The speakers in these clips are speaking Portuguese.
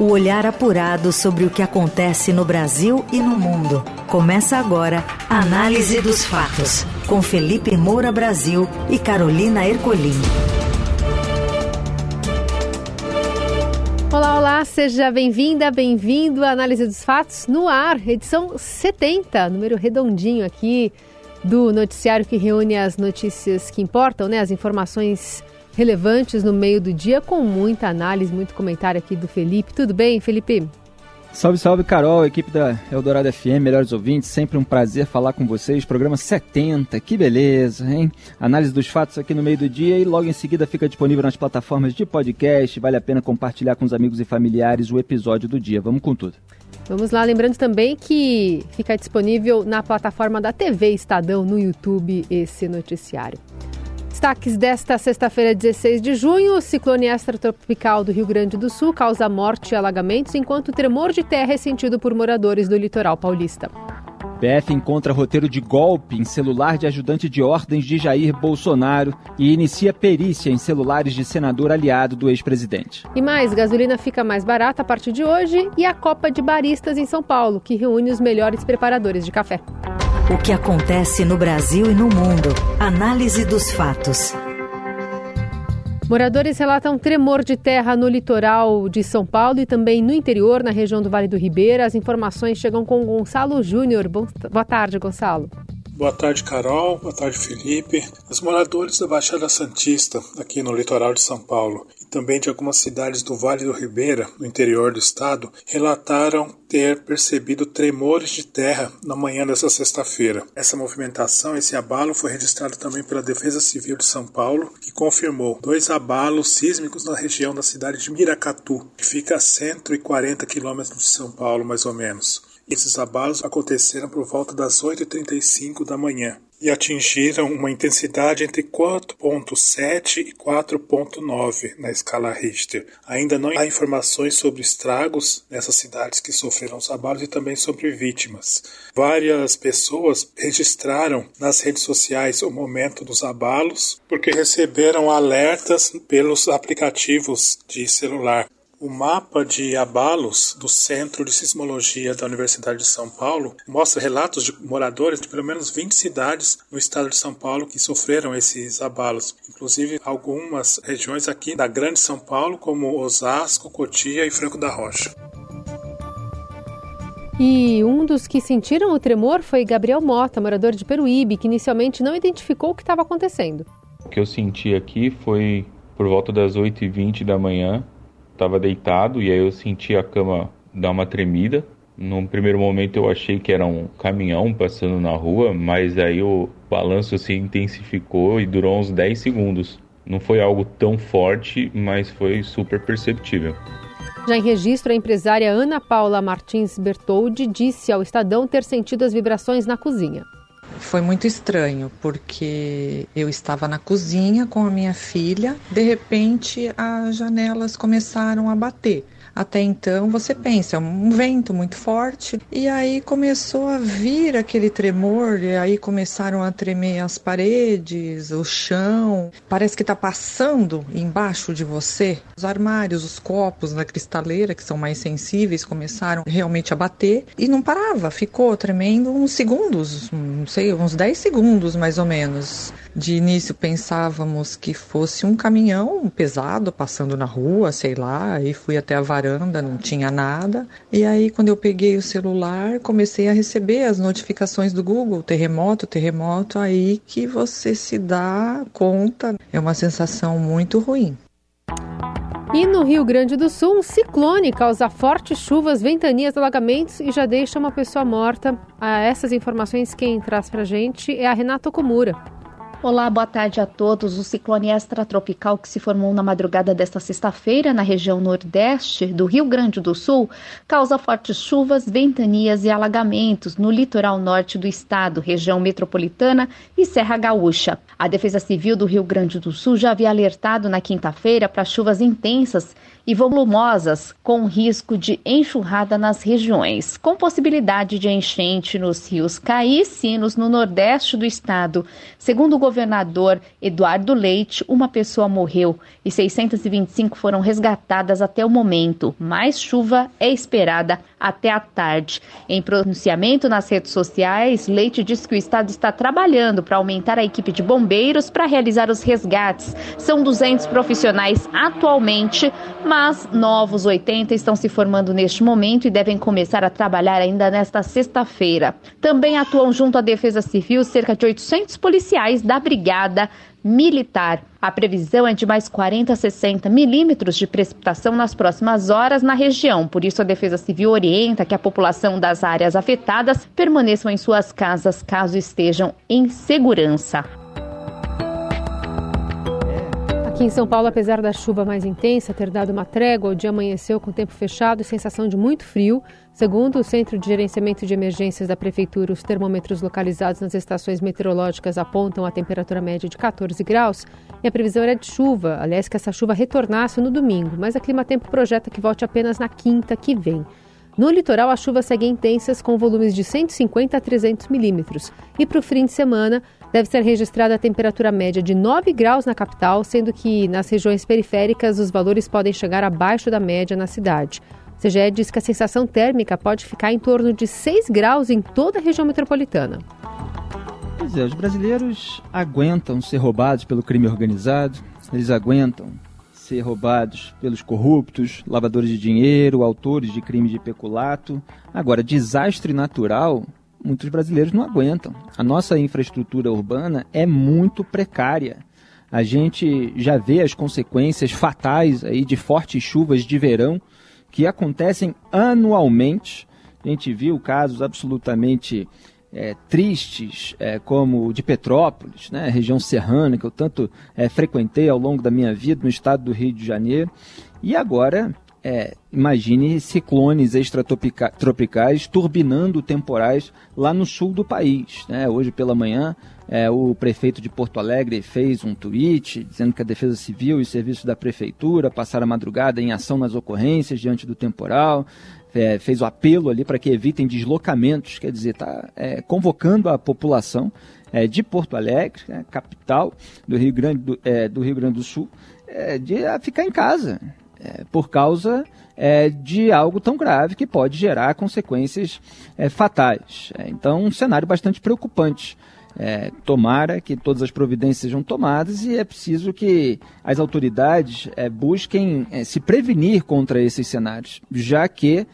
O olhar apurado sobre o que acontece no Brasil e no mundo. Começa agora a Análise dos Fatos, com Felipe Moura Brasil e Carolina Ercolim. Olá, olá, seja bem-vinda, bem-vindo à Análise dos Fatos no ar, edição 70, número redondinho aqui do noticiário que reúne as notícias que importam, né, as informações relevantes no meio do dia, com muita análise, muito comentário aqui do Felipe. Tudo bem, Felipe? Salve, salve, Carol, equipe da Eldorado FM, melhores ouvintes, sempre um prazer falar com vocês. Programa 70, que beleza, hein? Análise dos fatos aqui no meio do dia e logo em seguida fica disponível nas plataformas de podcast. Vale a pena compartilhar com os amigos e familiares o episódio do dia. Vamos com tudo. Vamos lá, lembrando também que fica disponível na plataforma da TV Estadão no YouTube esse noticiário. Destaques desta sexta-feira, 16 de junho: o ciclone extratropical do Rio Grande do Sul causa morte e alagamentos, enquanto tremor de terra é sentido por moradores do litoral paulista. PF encontra roteiro de golpe em celular de ajudante de ordens de Jair Bolsonaro e inicia perícia em celulares de senador aliado do ex-presidente. E mais, gasolina fica mais barata a partir de hoje e a Copa de Baristas em São Paulo, que reúne os melhores preparadores de café. O que acontece no Brasil e no mundo. Análise dos fatos. Moradores relatam tremor de terra no litoral de São Paulo e também no interior, na região do Vale do Ribeira. As informações chegam com Gonçalo Júnior. Boa tarde, Gonçalo. Boa tarde, Carol. Boa tarde, Felipe. Os moradores da Baixada Santista, aqui no litoral de São Paulo, também de algumas cidades do Vale do Ribeira, no interior do estado, relataram ter percebido tremores de terra na manhã dessa sexta-feira. Essa movimentação, esse abalo, foi registrado também pela Defesa Civil de São Paulo, que confirmou dois abalos sísmicos na região da cidade de Miracatu, que fica a 140 quilômetros de São Paulo, mais ou menos. Esses abalos aconteceram por volta das 8h35 da manhã e atingiram uma intensidade entre 4.7 e 4.9 na escala Richter. Ainda não há informações sobre estragos nessas cidades que sofreram os abalos e também sobre vítimas. Várias pessoas registraram nas redes sociais o momento dos abalos porque receberam alertas pelos aplicativos de celular. O mapa de abalos do Centro de Sismologia da Universidade de São Paulo mostra relatos de moradores de pelo menos 20 cidades no estado de São Paulo que sofreram esses abalos, inclusive algumas regiões aqui da Grande São Paulo, como Osasco, Cotia e Franco da Rocha. E um dos que sentiram o tremor foi Gabriel Mota, morador de Peruíbe, que inicialmente não identificou o que estava acontecendo. O que eu senti aqui foi por volta das 8h20 da manhã estava deitado e aí eu senti a cama dar uma tremida. Num primeiro momento eu achei que era um caminhão passando na rua, mas aí o balanço se intensificou e durou uns 10 segundos. Não foi algo tão forte, mas foi super perceptível. Já em registro, a empresária Ana Paula Martins Bertoldi disse ao Estadão ter sentido as vibrações na cozinha. Foi muito estranho, porque eu estava na cozinha com a minha filha, de repente as janelas começaram a bater. Até então você pensa, é um vento muito forte, e aí começou a vir aquele tremor, e aí começaram a tremer as paredes, o chão. Parece que está passando embaixo de você. Os armários, os copos na cristaleira, que são mais sensíveis, começaram realmente a bater e não parava, ficou tremendo uns segundos, não sei, uns 10 segundos mais ou menos. De início pensávamos que fosse um caminhão pesado passando na rua, sei lá, e fui até a varanda, não tinha nada. E aí quando eu peguei o celular, comecei a receber as notificações do Google, terremoto, terremoto, aí que você se dá conta. É uma sensação muito ruim. E no Rio Grande do Sul, um ciclone causa fortes chuvas, ventanias, alagamentos e já deixa uma pessoa morta. Ah, essas informações quem traz pra gente é a Renata Okumura. Olá, boa tarde a todos. O ciclone extratropical que se formou na madrugada desta sexta-feira na região nordeste do Rio Grande do Sul causa fortes chuvas, ventanias e alagamentos no litoral norte do estado, região metropolitana e Serra Gaúcha. A Defesa Civil do Rio Grande do Sul já havia alertado na quinta-feira para chuvas intensas e volumosas, com risco de enxurrada nas regiões, com possibilidade de enchente nos rios Caí e Sinos, no nordeste do estado. Segundo o governador Eduardo Leite, uma pessoa morreu e 625 foram resgatadas até o momento. Mais chuva é esperada até a tarde. Em pronunciamento nas redes sociais, Leite disse que o estado está trabalhando para aumentar a equipe de bombeiros para realizar os resgates. São 200 profissionais atualmente, mas novos 80 estão se formando neste momento e devem começar a trabalhar ainda nesta sexta-feira. Também atuam junto à Defesa Civil cerca de 800 policiais da Brigada militar. A previsão é de mais 40 a 60 milímetros de precipitação nas próximas horas na região. Por isso, a Defesa Civil orienta que a população das áreas afetadas permaneçam em suas casas caso estejam em segurança. Aqui em São Paulo, apesar da chuva mais intensa ter dado uma trégua, o dia amanheceu com tempo fechado e sensação de muito frio. Segundo o Centro de Gerenciamento de Emergências da Prefeitura, os termômetros localizados nas estações meteorológicas apontam a temperatura média de 14 graus e a previsão era de chuva, aliás, que essa chuva retornasse no domingo, mas a Clima Tempo projeta que volte apenas na quinta que vem. No litoral, as chuvas seguem intensas, com volumes de 150 a 300 milímetros. E para o fim de semana, deve ser registrada a temperatura média de 9 graus na capital, sendo que nas regiões periféricas os valores podem chegar abaixo da média na cidade. CGE diz que a sensação térmica pode ficar em torno de 6 graus em toda a região metropolitana. Pois é, os brasileiros aguentam ser roubados pelo crime organizado, eles aguentam ser roubados pelos corruptos, lavadores de dinheiro, autores de crime de peculato. Agora, desastre natural, muitos brasileiros não aguentam. A nossa infraestrutura urbana é muito precária. A gente já vê as consequências fatais aí de fortes chuvas de verão que acontecem anualmente. A gente viu casos absolutamente é, tristes, é, como o de Petrópolis, né, região serrana, que eu tanto é, frequentei ao longo da minha vida no estado do Rio de Janeiro. E agora, é, imagine ciclones extratropicais turbinando temporais lá no sul do país. Né? Hoje pela manhã, é, o prefeito de Porto Alegre fez um tweet dizendo que a Defesa Civil e os serviços da prefeitura passaram a madrugada em ação nas ocorrências diante do temporal. É, fez o apelo ali para que evitem deslocamentos, quer dizer, está é, convocando a população é, de Porto Alegre, né, capital do Rio Grande do, é, do, Rio Grande do Sul, é, de ficar em casa, por causa é, de algo tão grave que pode gerar consequências é, fatais. Então, um cenário bastante preocupante. É, tomara que todas as providências sejam tomadas e é preciso que as autoridades é, busquem se prevenir contra esses cenários, já que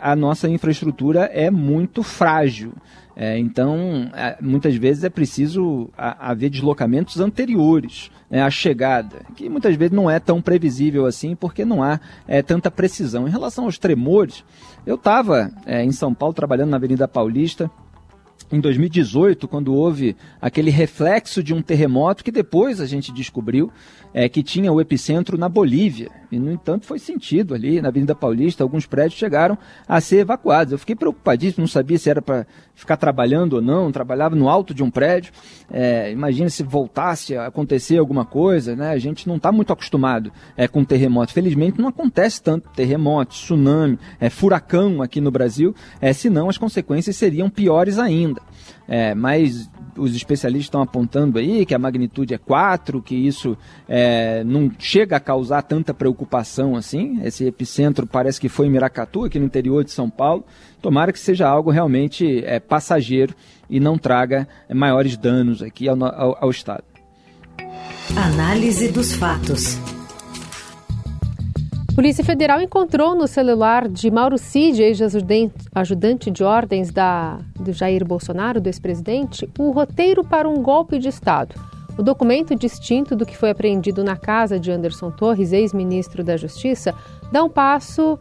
a nossa infraestrutura é muito frágil. É, então, é, muitas vezes é preciso haver deslocamentos anteriores né, à chegada, que muitas vezes não é tão previsível assim, porque não há é, tanta precisão. Em relação aos tremores, eu estava é, em São Paulo trabalhando na Avenida Paulista, em 2018, quando houve aquele reflexo de um terremoto que depois a gente descobriu é, que tinha o epicentro na Bolívia. E, no entanto, foi sentido ali na Avenida Paulista, alguns prédios chegaram a ser evacuados. Eu fiquei preocupadíssimo, não sabia se era para ficar trabalhando ou não, trabalhava no alto de um prédio. É, imagina se voltasse a acontecer alguma coisa, né? A gente não está muito acostumado é, com terremoto. Felizmente não acontece tanto terremoto, tsunami, é, furacão aqui no Brasil, é, senão as consequências seriam piores ainda. É, mas os especialistas estão apontando aí que a magnitude é 4, que isso é, não chega a causar tanta preocupação assim. Esse epicentro parece que foi em Miracatu, aqui no interior de São Paulo. Tomara que seja algo realmente é, passageiro e não traga maiores danos aqui ao, ao, ao Estado. Análise dos fatos. Polícia Federal encontrou no celular de Mauro Cid, ex-ajudante de ordens da, do Jair Bolsonaro, do ex-presidente, o roteiro para um golpe de Estado. O documento distinto do que foi apreendido na casa de Anderson Torres, ex-ministro da Justiça, dá um passo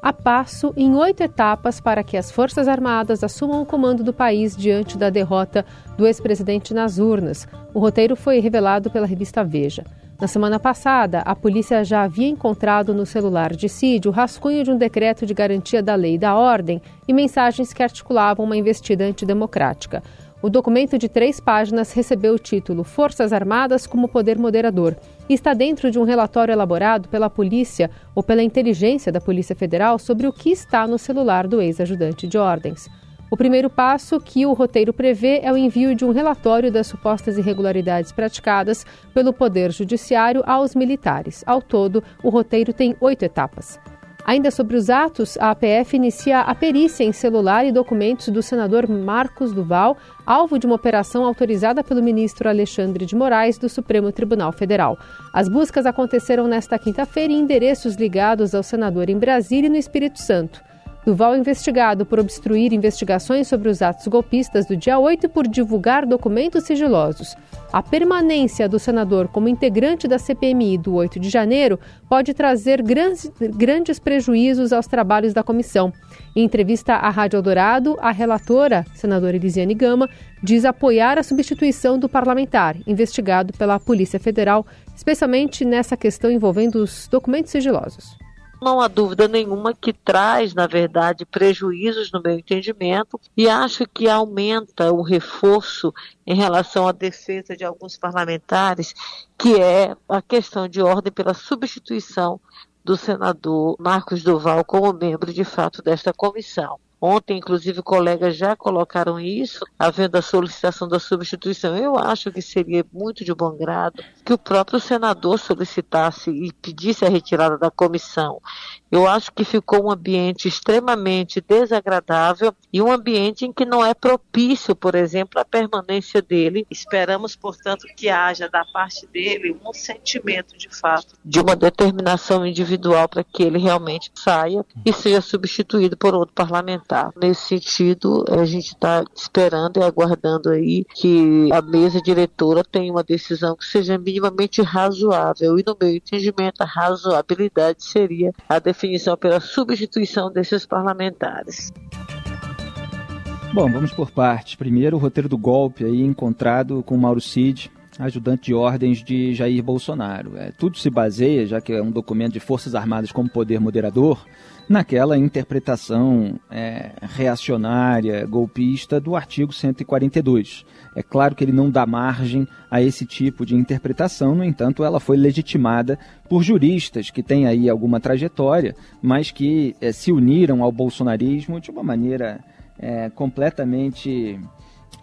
a passo em oito etapas para que as Forças Armadas assumam o comando do país diante da derrota do ex-presidente nas urnas. O roteiro foi revelado pela revista Veja. Na semana passada, a polícia já havia encontrado no celular de Cid o rascunho de um decreto de garantia da lei e da ordem e mensagens que articulavam uma investida antidemocrática. O documento de três páginas recebeu o título Forças Armadas como Poder Moderador e está dentro de um relatório elaborado pela polícia ou pela inteligência da Polícia Federal sobre o que está no celular do ex-ajudante de ordens. O primeiro passo que o roteiro prevê é o envio de um relatório das supostas irregularidades praticadas pelo Poder Judiciário aos militares. Ao todo, o roteiro tem oito etapas. Ainda sobre os atos, a APF inicia a perícia em celular e documentos do senador Marcos Duval, alvo de uma operação autorizada pelo ministro Alexandre de Moraes do Supremo Tribunal Federal. As buscas aconteceram nesta quinta-feira em endereços ligados ao senador em Brasília e no Espírito Santo. Duval é investigado por obstruir investigações sobre os atos golpistas do dia 8 e por divulgar documentos sigilosos. A permanência do senador como integrante da CPMI do 8 de janeiro pode trazer grandes, grandes prejuízos aos trabalhos da comissão. Em entrevista à Rádio Eldorado, a relatora, senadora Elisiane Gama, diz apoiar a substituição do parlamentar, investigado pela Polícia Federal, especialmente nessa questão envolvendo os documentos sigilosos. Não há dúvida nenhuma que traz, na verdade, prejuízos no meu entendimento e acho que aumenta o reforço em relação à defesa de alguns parlamentares, que é a questão de ordem pela substituição do senador Marcos Duval como membro de fato desta comissão. Ontem, inclusive, colegas já colocaram isso, havendo a solicitação da substituição. Eu acho que seria muito de bom grado que o próprio senador solicitasse e pedisse a retirada da comissão. Eu acho que ficou um ambiente extremamente desagradável e um ambiente em que não é propício, por exemplo, a permanência dele. Esperamos, portanto, que haja da parte dele um sentimento de fato de uma determinação individual para que ele realmente saia e seja substituído por outro parlamentar. Nesse sentido, a gente está esperando e aguardando aí que a mesa diretora tenha uma decisão que seja minimamente razoável. E no meu entendimento, a razoabilidade seria a definição pela substituição desses parlamentares. Bom, vamos por partes. Primeiro, o roteiro do golpe aí encontrado com Mauro Cid, ajudante de ordens de Jair Bolsonaro. É, tudo se baseia, já que é um documento de Forças Armadas como poder moderador, naquela interpretação é, reacionária, golpista do artigo 142. É claro que ele não dá margem a esse tipo de interpretação, no entanto, ela foi legitimada por juristas que têm aí alguma trajetória, mas que é, se uniram ao bolsonarismo de uma maneira é, completamente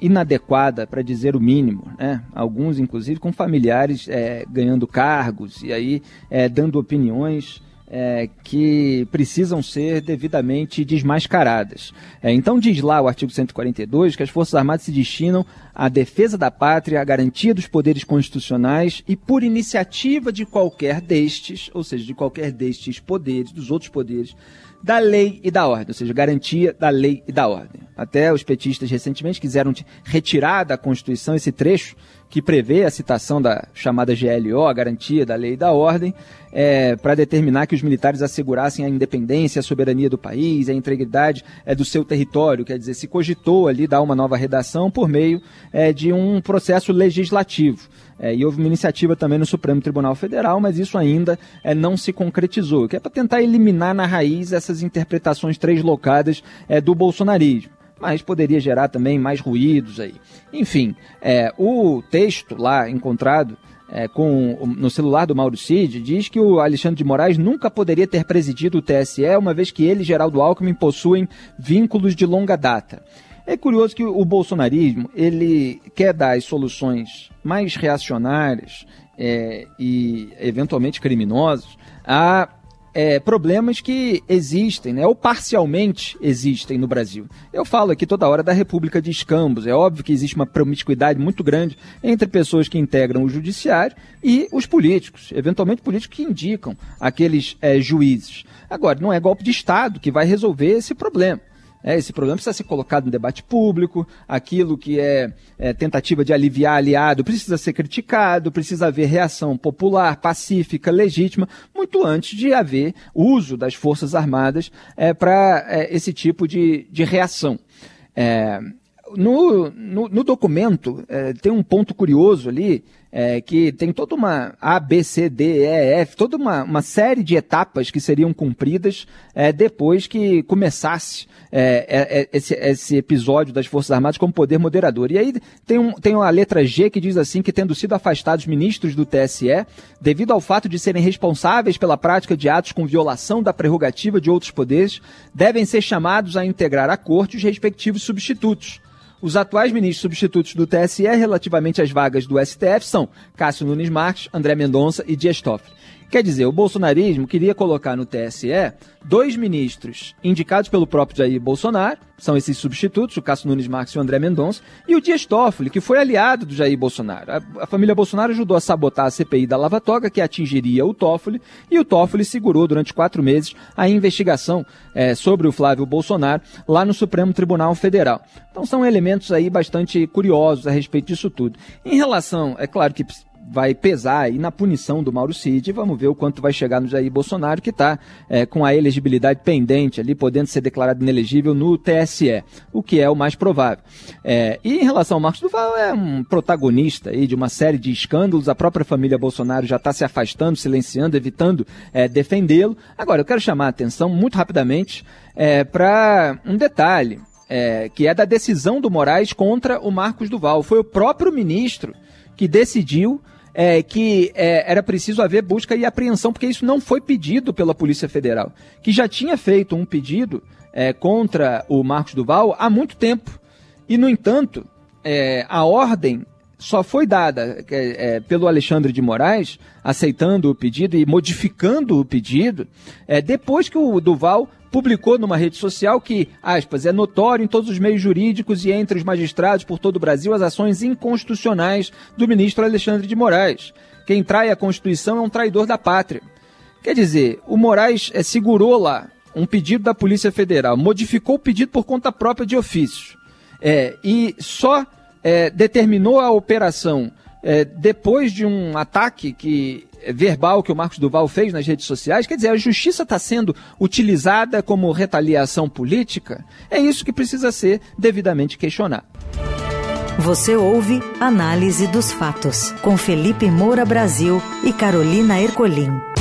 inadequada, para dizer o mínimo. Né? Alguns, inclusive, com familiares é, ganhando cargos e aí é, dando opiniões é, que precisam ser devidamente desmascaradas. É, então diz lá o artigo 142 que as Forças Armadas se destinam à defesa da pátria, à garantia dos poderes constitucionais e por iniciativa de qualquer destes, ou seja, de qualquer destes poderes, dos outros poderes, da lei e da ordem, ou seja, garantia da lei e da ordem. Até os petistas recentemente quiseram retirar da Constituição esse trecho que prevê a citação da chamada GLO, a garantia da lei e da ordem, é, para determinar que os militares assegurassem a independência, a soberania do país, a integridade é, do seu território. Quer dizer, se cogitou ali dar uma nova redação por meio é, de um processo legislativo. É, e houve uma iniciativa também no Supremo Tribunal Federal, mas isso ainda é, não se concretizou, que é para tentar eliminar na raiz essas interpretações translocadas é, do bolsonarismo mas poderia gerar também mais ruídos aí. Enfim, é, o texto lá encontrado é, com, no celular do Mauro Cid diz que o Alexandre de Moraes nunca poderia ter presidido o TSE, uma vez que ele e Geraldo Alckmin possuem vínculos de longa data. É curioso que o bolsonarismo ele quer dar as soluções mais reacionárias é, e eventualmente criminosas a é, problemas que existem, né, ou parcialmente existem no Brasil. Eu falo aqui toda hora da República de Escambos. É óbvio que existe uma promiscuidade muito grande entre pessoas que integram o judiciário e os políticos, eventualmente políticos que indicam aqueles é, juízes. Agora, não é golpe de Estado que vai resolver esse problema. É, esse problema precisa ser colocado no debate público, aquilo que é, é, tentativa de aliviar aliado precisa ser criticado, precisa haver reação popular, pacífica, legítima, muito antes de haver uso das Forças Armadas é, para é, esse tipo de, de reação. No, no, no, documento é, tem um ponto curioso ali é, que tem toda uma A, B, C, D, E, F, toda uma, uma série de etapas que seriam cumpridas é, depois que começasse é, é, é esse, esse, episódio das Forças Armadas como poder moderador. E aí tem, um, tem uma letra G que diz assim que tendo sido afastados ministros do TSE, devido ao fato de serem responsáveis pela prática de atos com violação da prerrogativa de outros poderes, devem ser chamados a integrar a corte os respectivos substitutos. Os atuais ministros substitutos do TSE relativamente às vagas do STF são Cássio Nunes Marques, André Mendonça e Dias Toffoli. Quer dizer, o bolsonarismo queria colocar no TSE dois ministros indicados pelo próprio Jair Bolsonaro, são esses substitutos, o Cássio Nunes Marques e o André Mendonça, e o Dias Toffoli, que foi aliado do Jair Bolsonaro. A, a família Bolsonaro ajudou a sabotar a CPI da Lava Toga, que atingiria o Toffoli, e o Toffoli segurou durante quatro meses a investigação é, sobre o Flávio Bolsonaro lá no Supremo Tribunal Federal. Então são elementos aí bastante curiosos a respeito disso tudo. Em relação, é claro que vai pesar aí na punição do Mauro Cid. Vamos ver o quanto vai chegar no Jair Bolsonaro, que está é, com a elegibilidade pendente ali, podendo ser declarado inelegível no TSE, o que é o mais provável. É, e em relação ao Marcos Duval, é um protagonista aí de uma série de escândalos. A própria família Bolsonaro já está se afastando, silenciando, evitando é, defendê-lo. Agora, eu quero chamar a atenção muito rapidamente é, para um detalhe. É, que é da decisão do Moraes contra o Marcos Duval. Foi o próprio ministro que decidiu é, que é, era preciso haver busca e apreensão, porque isso não foi pedido pela Polícia Federal, que já tinha feito um pedido é, contra o Marcos Duval há muito tempo. E, no entanto, é, a ordem só foi dada é, é, pelo Alexandre de Moraes, aceitando o pedido e modificando o pedido, depois que o Duval publicou numa rede social que, aspas, é notório em todos os meios jurídicos e entre os magistrados por todo o Brasil as ações inconstitucionais do ministro Alexandre de Moraes. Quem trai a Constituição é um traidor da pátria. Quer dizer, o Moraes é, segurou lá um pedido da Polícia Federal, modificou o pedido por conta própria de ofício é, e só é, determinou a operação é, depois de um ataque que verbal que o Marcos Duval fez nas redes sociais, quer dizer, a justiça está sendo utilizada como retaliação política, é isso que precisa ser devidamente questionado. Você ouve Análise dos Fatos, com Felipe Moura Brasil e Carolina Ercolim.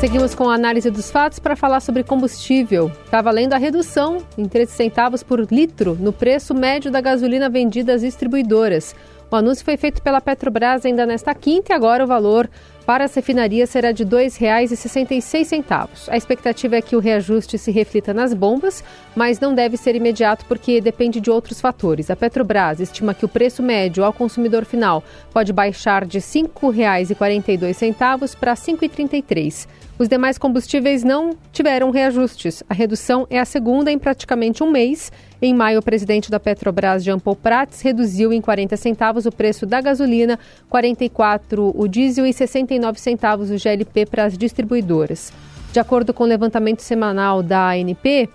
Seguimos com a análise dos fatos para falar sobre combustível. Está valendo a redução em 13 centavos por litro no preço médio da gasolina vendida às distribuidoras. O anúncio foi feito pela Petrobras ainda nesta quinta e agora o valor para as refinarias será de R$ 2,66. A expectativa é que o reajuste se reflita nas bombas, mas não deve ser imediato porque depende de outros fatores. A Petrobras estima que o preço médio ao consumidor final pode baixar de R$ 5,42 para R$ 5,33. Os demais combustíveis não tiveram reajustes. A redução é a segunda em praticamente um mês. Em maio, o presidente da Petrobras, Jean Paul Prats, reduziu em 40 centavos o preço da gasolina, 44 o diesel e 69 centavos o GLP para as distribuidoras. De acordo com o levantamento semanal da ANP,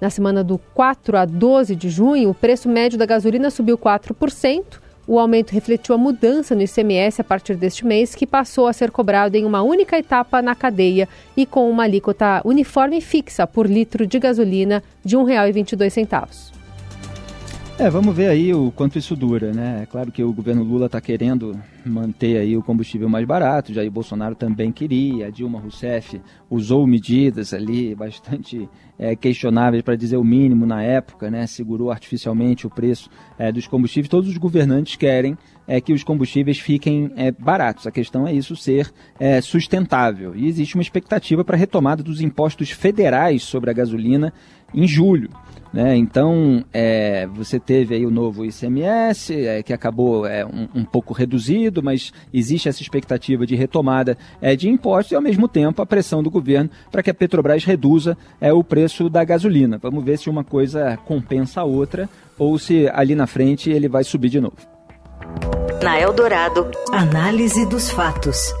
na semana do 4 a 12 de junho, o preço médio da gasolina subiu 4%. O aumento refletiu a mudança no ICMS a partir deste mês, que passou a ser cobrado em uma única etapa na cadeia e com uma alíquota uniforme fixa por litro de gasolina de R$ 1,22. É, vamos ver aí o quanto isso dura, né? É claro que o governo Lula está querendo manter aí o combustível mais barato, Jair Bolsonaro também queria, Dilma Rousseff usou medidas ali bastante é, questionáveis para dizer o mínimo na época, né? Segurou artificialmente o preço é, dos combustíveis. Todos os governantes querem é, que os combustíveis fiquem é, baratos. A questão é isso ser é, sustentável. E existe uma expectativa para a retomada dos impostos federais sobre a gasolina em julho. Né? Então, é, você teve aí o novo ICMS, é, que acabou é, um, um, pouco reduzido, mas existe essa expectativa de retomada é, de impostos e, ao mesmo tempo, a pressão do governo para que a Petrobras reduza é, o preço da gasolina. Vamos ver se uma coisa compensa a outra ou se ali na frente ele vai subir de novo. Na Eldorado, análise dos fatos.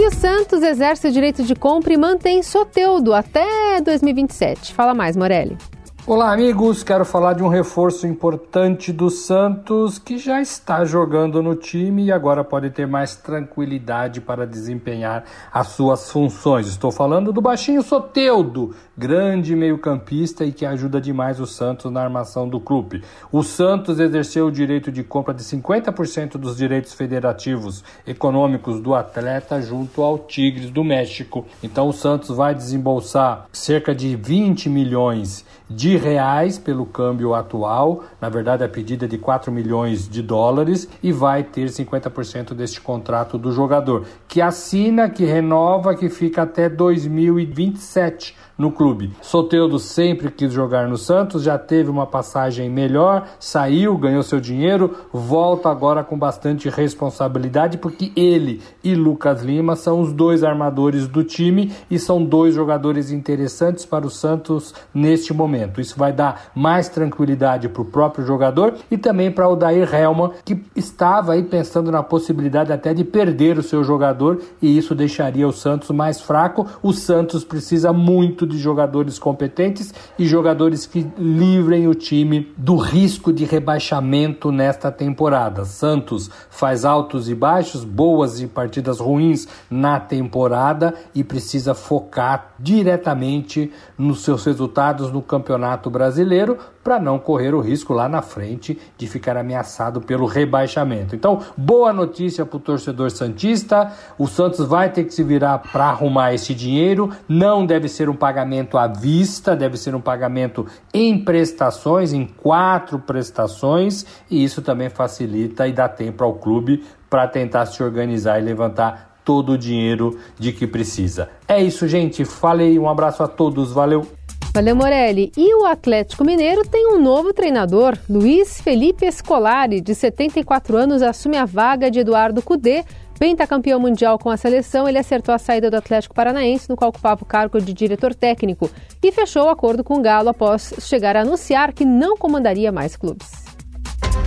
E o Santos exerce o direito de compra e mantém Soteudo até 2027. Fala mais, Morelli. Olá, amigos. Quero falar de um reforço importante do Santos que já está jogando no time e agora pode ter mais tranquilidade para desempenhar as suas funções. Estou falando do baixinho Soteudo, grande meio-campista e que ajuda demais o Santos na armação do clube. O Santos exerceu o direito de compra de 50% dos direitos federativos econômicos do atleta junto ao Tigres do México. Então o Santos vai desembolsar cerca de 20 milhões de reais pelo câmbio atual, na verdade a pedida é de 4 milhões de dólares e vai ter 50% deste contrato do jogador, que assina, que renova, que fica até 2027 no clube. Soteudo sempre quis jogar no Santos, já teve uma passagem melhor, saiu, ganhou seu dinheiro, volta agora com bastante responsabilidade, porque ele e Lucas Lima são os dois armadores do time e são dois jogadores interessantes para o Santos neste momento. Isso vai dar mais tranquilidade para o próprio jogador e também para o Dair Helman, que estava aí pensando na possibilidade até de perder o seu jogador e isso deixaria o Santos mais fraco. O Santos precisa muito de jogadores competentes e jogadores que livrem o time do risco de rebaixamento nesta temporada. Santos faz altos e baixos, boas e partidas ruins na temporada e precisa focar diretamente nos seus resultados no Campeonato Brasileiro para não correr o risco lá na frente de ficar ameaçado pelo rebaixamento. Então, boa notícia para o torcedor Santista: o Santos vai ter que se virar para arrumar esse dinheiro. Não deve ser um pagamento à vista, deve ser um pagamento em prestações, em quatro prestações, e isso também facilita e dá tempo ao clube para tentar se organizar e levantar todo o dinheiro de que precisa. É isso, gente. Falei, um abraço a todos, valeu! Valeu, Morelli. E o Atlético Mineiro tem um novo treinador. Luiz Felipe Escolari, de 74 anos, assume a vaga de Eduardo Cudê. Pentacampeão mundial com a seleção, ele acertou a saída do Atlético Paranaense, no qual ocupava o cargo de diretor técnico, e fechou o acordo com o Galo após chegar a anunciar que não comandaria mais clubes.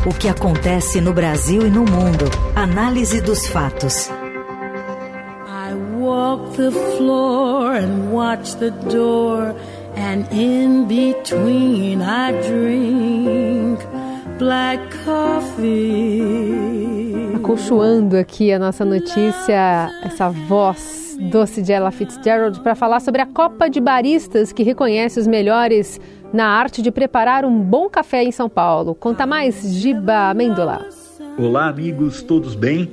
O que acontece no Brasil e no mundo. Análise dos fatos. I walk the floor and watch the door. And in between I drink black coffee. Acolchoando aqui a nossa notícia, essa voz doce de Ella Fitzgerald para falar sobre a Copa de Baristas que reconhece os melhores na arte de preparar um bom café em São Paulo. Conta mais, Giba Mendola. Olá, amigos, todos bem?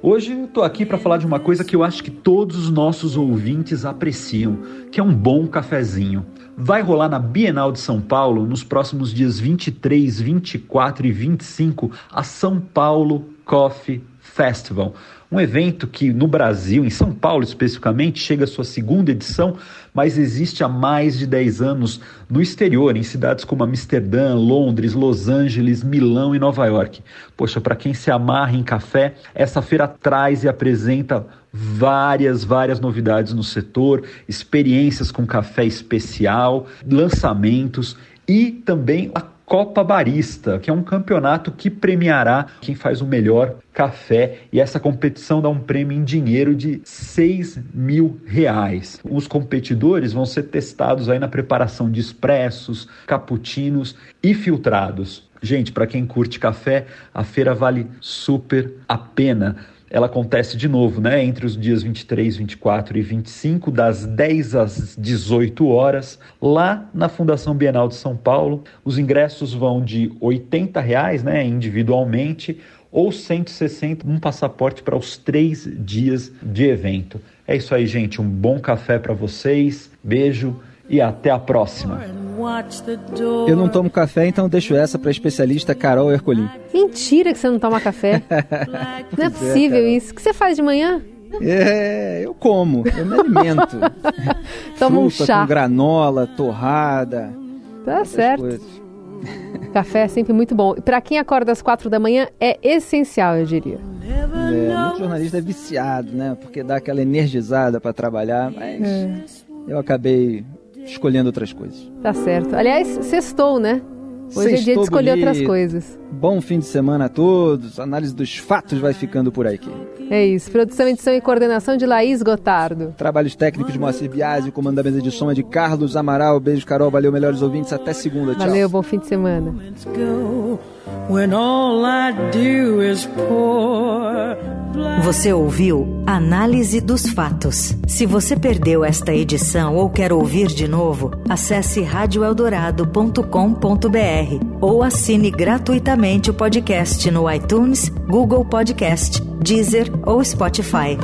Hoje eu tô aqui para falar de uma coisa que eu acho que todos os nossos ouvintes apreciam, que é um bom cafezinho. Vai rolar na Bienal de São Paulo nos próximos dias 23, 24 e 25 a São Paulo Coffee Festival. Um evento que no Brasil, em São Paulo especificamente, chega à sua segunda edição, mas existe há mais de 10 anos no exterior, em cidades como Amsterdã, Londres, Los Angeles, Milão e Nova York. Poxa, para quem se amarra em café, essa feira traz e apresenta várias, várias novidades no setor, experiências com café especial, lançamentos e também a Copa Barista, que é um campeonato que premiará quem faz o melhor café e essa competição dá um prêmio em dinheiro de 6 mil reais. Os competidores vão ser testados aí na preparação de expressos, cappuccinos e filtrados. Gente, para quem curte café, a feira vale super a pena ela acontece de novo, né, entre os dias 23, 24 e 25, das 10 às 18 horas, lá na Fundação Bienal de São Paulo. Os ingressos vão de 80 reais, né, individualmente, ou 160 um passaporte para os três dias de evento. É isso aí, gente. Um bom café para vocês. Beijo e até a próxima. Eu não tomo café, então deixo essa para a especialista Carol Ercolim. Mentira que você não toma café. não é possível é, isso. O que você faz de manhã? É, eu como, eu me alimento. Toma um chá. com granola, torrada. Tá certo. Coisas. Café é sempre muito bom. Para quem acorda às quatro da manhã, é essencial, eu diria. É, muito jornalista é viciado, né? Porque dá aquela energizada para trabalhar, mas é. eu acabei escolhendo outras coisas. Tá certo. Aliás, sextou, né? Hoje é dia de escolher bonito. outras coisas. Bom fim de semana a todos. A análise dos fatos vai ficando por aqui. É isso. Produção, edição e coordenação de Laís Gotardo. Trabalhos técnicos de Moacir Biasi. O comando da mesa de som é de Carlos Amaral. Beijo, Carol. Valeu, melhores ouvintes. Até segunda. Tchau. Valeu, bom fim de semana. Você ouviu Análise dos Fatos. Se você perdeu esta edição ou quer ouvir de novo, acesse radioeldorado.com.br ou assine gratuitamente o podcast no iTunes, Google Podcast, Deezer ou Spotify.